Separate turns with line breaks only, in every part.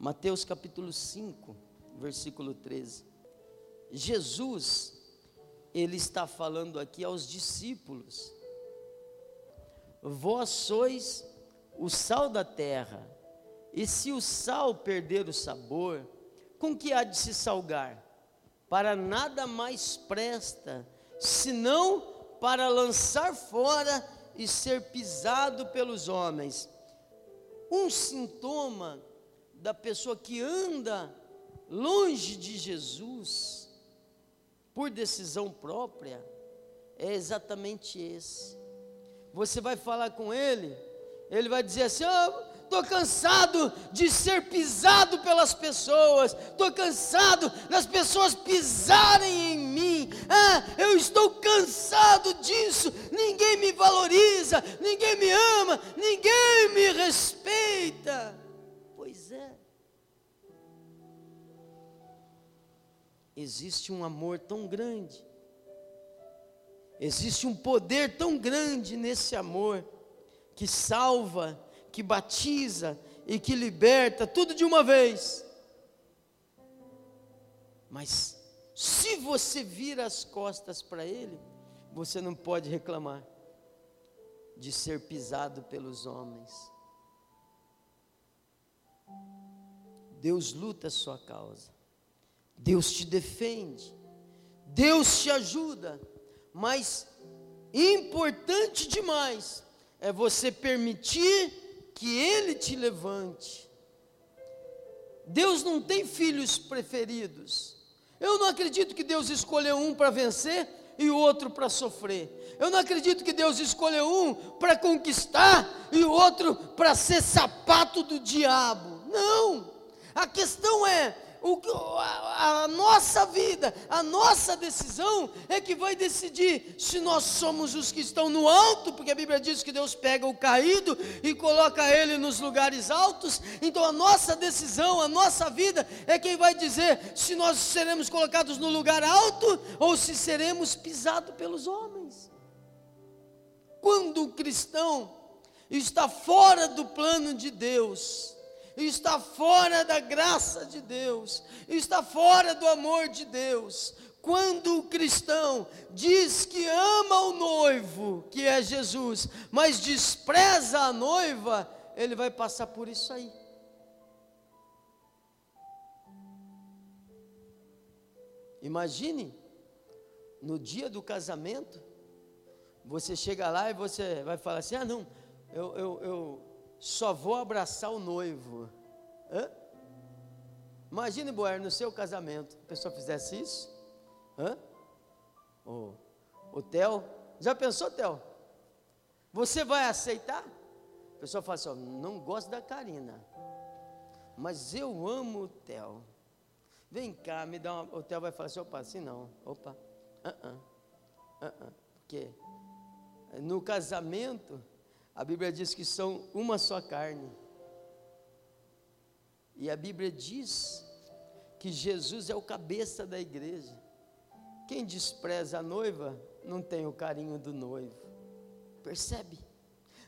Mateus capítulo 5, versículo 13. Jesus, ele está falando aqui aos discípulos: Vós sois o sal da terra, e se o sal perder o sabor, com que há de se salgar? Para nada mais presta, senão para lançar fora e ser pisado pelos homens. Um sintoma da pessoa que anda longe de Jesus, por decisão própria, é exatamente esse. Você vai falar com ele, ele vai dizer assim: oh, Estou cansado de ser pisado pelas pessoas. Estou cansado das pessoas pisarem em mim. Ah, eu estou cansado disso. Ninguém me valoriza, ninguém me ama, ninguém me respeita. Existe um amor tão grande, existe um poder tão grande nesse amor, que salva, que batiza e que liberta, tudo de uma vez. Mas, se você vira as costas para Ele, você não pode reclamar de ser pisado pelos homens. Deus luta a sua causa, Deus te defende, Deus te ajuda, mas importante demais é você permitir que Ele te levante. Deus não tem filhos preferidos. Eu não acredito que Deus escolheu um para vencer e o outro para sofrer. Eu não acredito que Deus escolheu um para conquistar e o outro para ser sapato do diabo. Não! A questão é, o, a, a, nossa vida, a nossa decisão é que vai decidir se nós somos os que estão no alto, porque a Bíblia diz que Deus pega o caído e coloca ele nos lugares altos. Então a nossa decisão, a nossa vida é quem vai dizer se nós seremos colocados no lugar alto ou se seremos pisados pelos homens. Quando o cristão está fora do plano de Deus, está fora da graça de Deus, está fora do amor de Deus. Quando o cristão diz que ama o noivo, que é Jesus, mas despreza a noiva, ele vai passar por isso aí. Imagine, no dia do casamento, você chega lá e você vai falar assim: ah, não, eu, eu, eu só vou abraçar o noivo. Hã? Imagine, Boer, no seu casamento, a pessoa fizesse isso. Hã? O, o Theo, já pensou, Theo? Você vai aceitar? A pessoa fala assim: não gosto da Karina, mas eu amo o Theo. Vem cá, me dá uma. O Theo vai falar assim: opa, assim não, opa, uh -uh, uh -uh. porque no casamento a Bíblia diz que são uma só carne. E a Bíblia diz que Jesus é o cabeça da igreja. Quem despreza a noiva não tem o carinho do noivo. Percebe?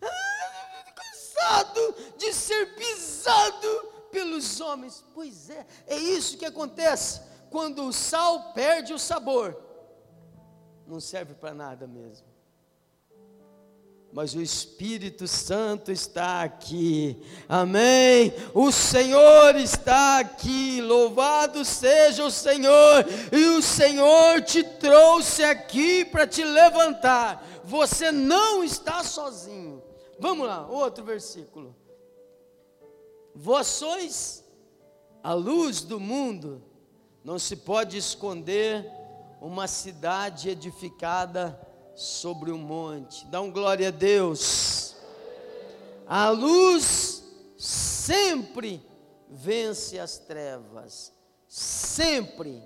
Ah, cansado de ser pisado pelos homens. Pois é, é isso que acontece quando o sal perde o sabor. Não serve para nada mesmo mas o Espírito Santo está aqui, amém? O Senhor está aqui, louvado seja o Senhor, e o Senhor te trouxe aqui para te levantar, você não está sozinho. Vamos lá, outro versículo. Vós sois a luz do mundo, não se pode esconder uma cidade edificada sobre o monte. Dá um glória a Deus. A luz sempre vence as trevas. Sempre.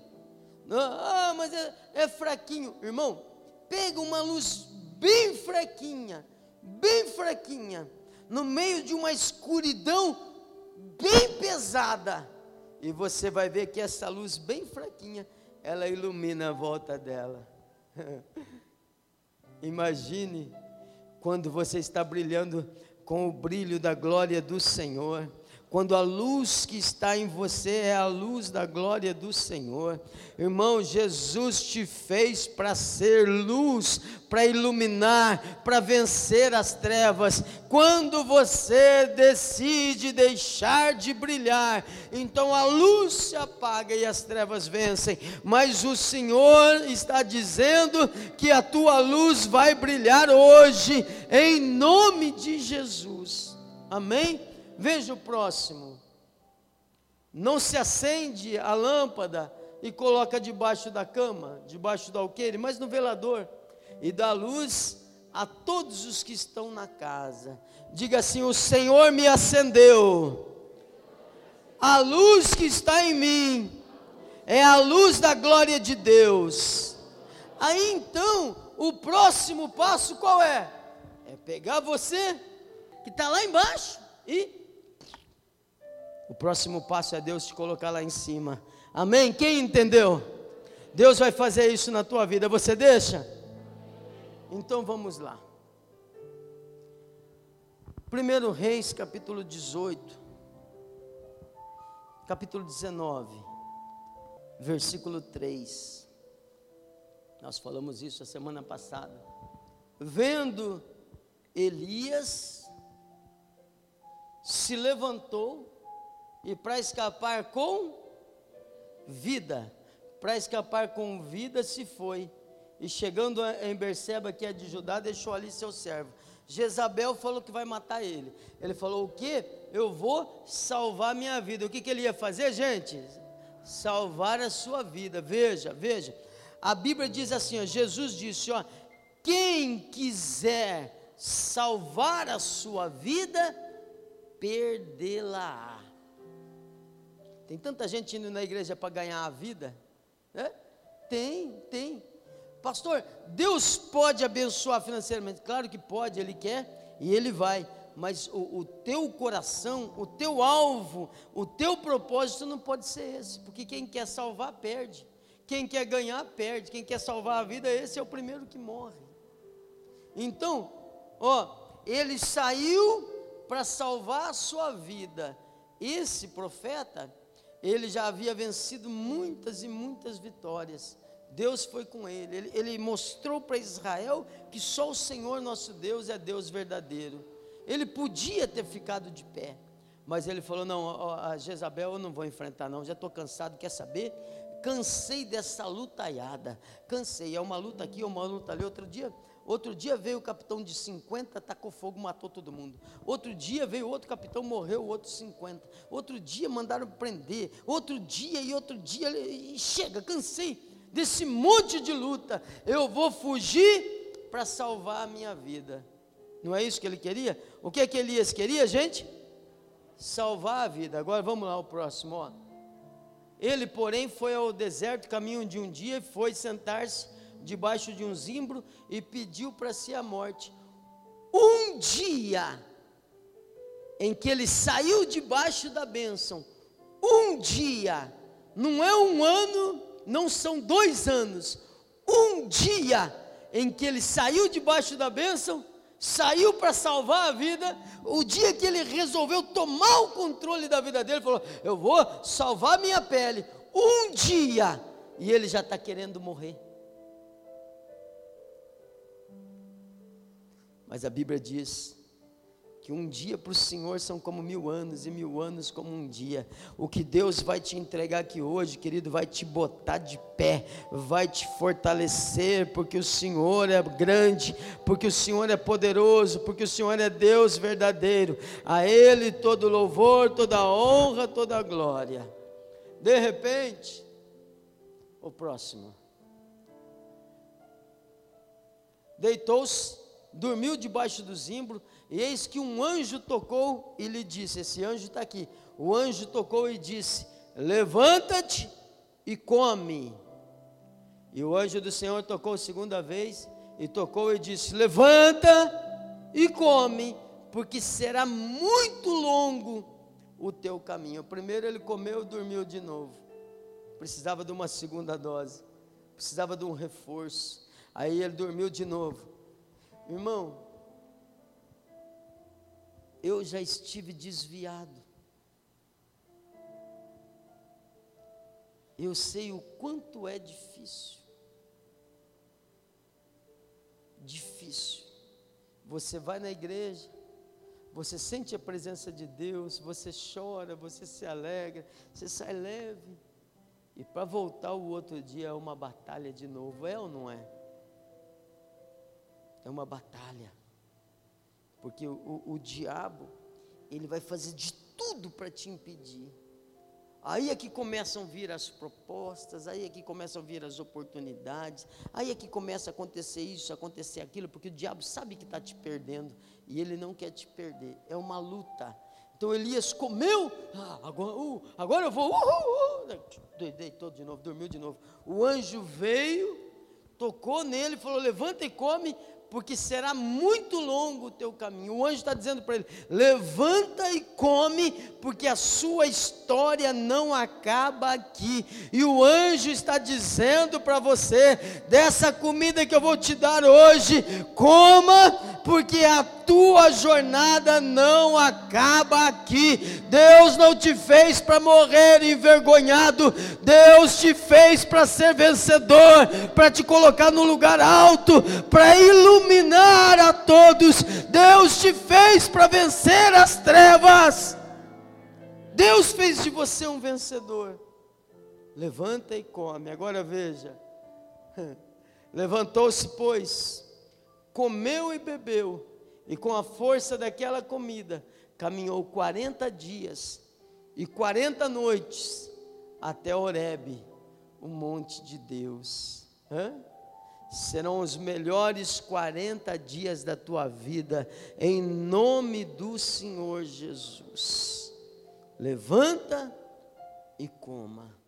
Ah, mas é, é fraquinho. Irmão, pega uma luz bem fraquinha, bem fraquinha, no meio de uma escuridão bem pesada. E você vai ver que essa luz bem fraquinha, ela ilumina a volta dela. Imagine quando você está brilhando com o brilho da glória do Senhor, quando a luz que está em você é a luz da glória do Senhor. Irmão, Jesus te fez para ser luz, para iluminar, para vencer as trevas. Quando você decide deixar de brilhar, então a luz se apaga e as trevas vencem. Mas o Senhor está dizendo que a tua luz vai brilhar hoje, em nome de Jesus. Amém? Veja o próximo. Não se acende a lâmpada e coloca debaixo da cama, debaixo do alqueire, mas no velador, e dá luz a todos os que estão na casa. Diga assim: O Senhor me acendeu. A luz que está em mim é a luz da glória de Deus. Aí então, o próximo passo qual é? É pegar você que está lá embaixo e o próximo passo é Deus te colocar lá em cima. Amém? Quem entendeu? Deus vai fazer isso na tua vida. Você deixa? Então vamos lá. 1 Reis, capítulo 18, capítulo 19, versículo 3. Nós falamos isso a semana passada. Vendo Elias, se levantou e para escapar com vida, para escapar com vida se foi. E chegando em Berseba, que é de Judá, deixou ali seu servo. Jezabel falou que vai matar ele. Ele falou: O que? Eu vou salvar minha vida. O que, que ele ia fazer, gente? Salvar a sua vida. Veja, veja. A Bíblia diz assim: ó, Jesus disse: ó, Quem quiser salvar a sua vida, perdê-la. Tem tanta gente indo na igreja para ganhar a vida. Né? Tem, tem. Pastor, Deus pode abençoar financeiramente? Claro que pode, Ele quer e Ele vai. Mas o, o teu coração, o teu alvo, o teu propósito não pode ser esse, porque quem quer salvar, perde. Quem quer ganhar, perde. Quem quer salvar a vida, esse é o primeiro que morre. Então, ó, ele saiu para salvar a sua vida. Esse profeta, ele já havia vencido muitas e muitas vitórias. Deus foi com ele. Ele, ele mostrou para Israel que só o Senhor nosso Deus é Deus verdadeiro. Ele podia ter ficado de pé, mas ele falou: Não, a Jezabel eu não vou enfrentar, não. Já estou cansado, quer saber? Cansei dessa lutaiada. Cansei. É uma luta aqui, é uma luta ali. Outro dia, Outro dia veio o capitão de 50, tacou fogo, matou todo mundo. Outro dia veio outro capitão, morreu outro 50. Outro dia mandaram prender. Outro dia e outro dia, e chega, cansei desse monte de luta. Eu vou fugir para salvar a minha vida. Não é isso que ele queria? O que é que Elias queria, gente? Salvar a vida. Agora vamos lá ao próximo, ó. Ele, porém, foi ao deserto, caminho de um dia, e foi sentar-se debaixo de um zimbro e pediu para si a morte. Um dia em que ele saiu debaixo da bênção, um dia, não é um ano, não são dois anos, um dia em que ele saiu debaixo da bênção, saiu para salvar a vida, o dia que ele resolveu tomar o controle da vida dele, falou: Eu vou salvar minha pele, um dia, e ele já está querendo morrer. Mas a Bíblia diz que um dia para o Senhor são como mil anos, e mil anos como um dia. O que Deus vai te entregar aqui hoje, querido, vai te botar de pé, vai te fortalecer, porque o Senhor é grande, porque o Senhor é poderoso, porque o Senhor é Deus verdadeiro. A Ele todo louvor, toda honra, toda glória. De repente, o próximo. Deitou-se dormiu debaixo do zimbro, e eis que um anjo tocou e lhe disse: Esse anjo está aqui. O anjo tocou e disse: Levanta-te e come. E o anjo do Senhor tocou segunda vez e tocou e disse: Levanta e come, porque será muito longo o teu caminho. Primeiro ele comeu e dormiu de novo. Precisava de uma segunda dose, precisava de um reforço. Aí ele dormiu de novo. Irmão, eu já estive desviado. Eu sei o quanto é difícil. Difícil. Você vai na igreja, você sente a presença de Deus, você chora, você se alegra, você sai leve. E para voltar o outro dia é uma batalha de novo, é ou não é? É uma batalha. Porque o, o, o diabo, ele vai fazer de tudo para te impedir. Aí é que começam a vir as propostas, aí é que começam a vir as oportunidades, aí é que começa a acontecer isso, acontecer aquilo, porque o diabo sabe que está te perdendo e ele não quer te perder. É uma luta. Então Elias comeu, ah, agora, uh, agora eu vou, uh, uh, uh. deitou de novo, dormiu de novo. O anjo veio, tocou nele, falou: levanta e come, porque será muito longo o teu caminho. O anjo está dizendo para ele: levanta e come, porque a sua história não acaba aqui. E o anjo está dizendo para você: dessa comida que eu vou te dar hoje, coma, porque a tua jornada não acaba aqui. Deus não te fez para morrer envergonhado, Deus te fez para ser vencedor, para te colocar no lugar alto, para iluminar a todos. Deus te fez para vencer as trevas. Deus fez de você um vencedor. Levanta e come. Agora veja. Levantou-se, pois, comeu e bebeu, e com a força daquela comida, caminhou 40 dias e 40 noites até Horebe, o monte de Deus. Hã? serão os melhores 40 dias da tua vida, em nome do Senhor Jesus. Levanta e coma.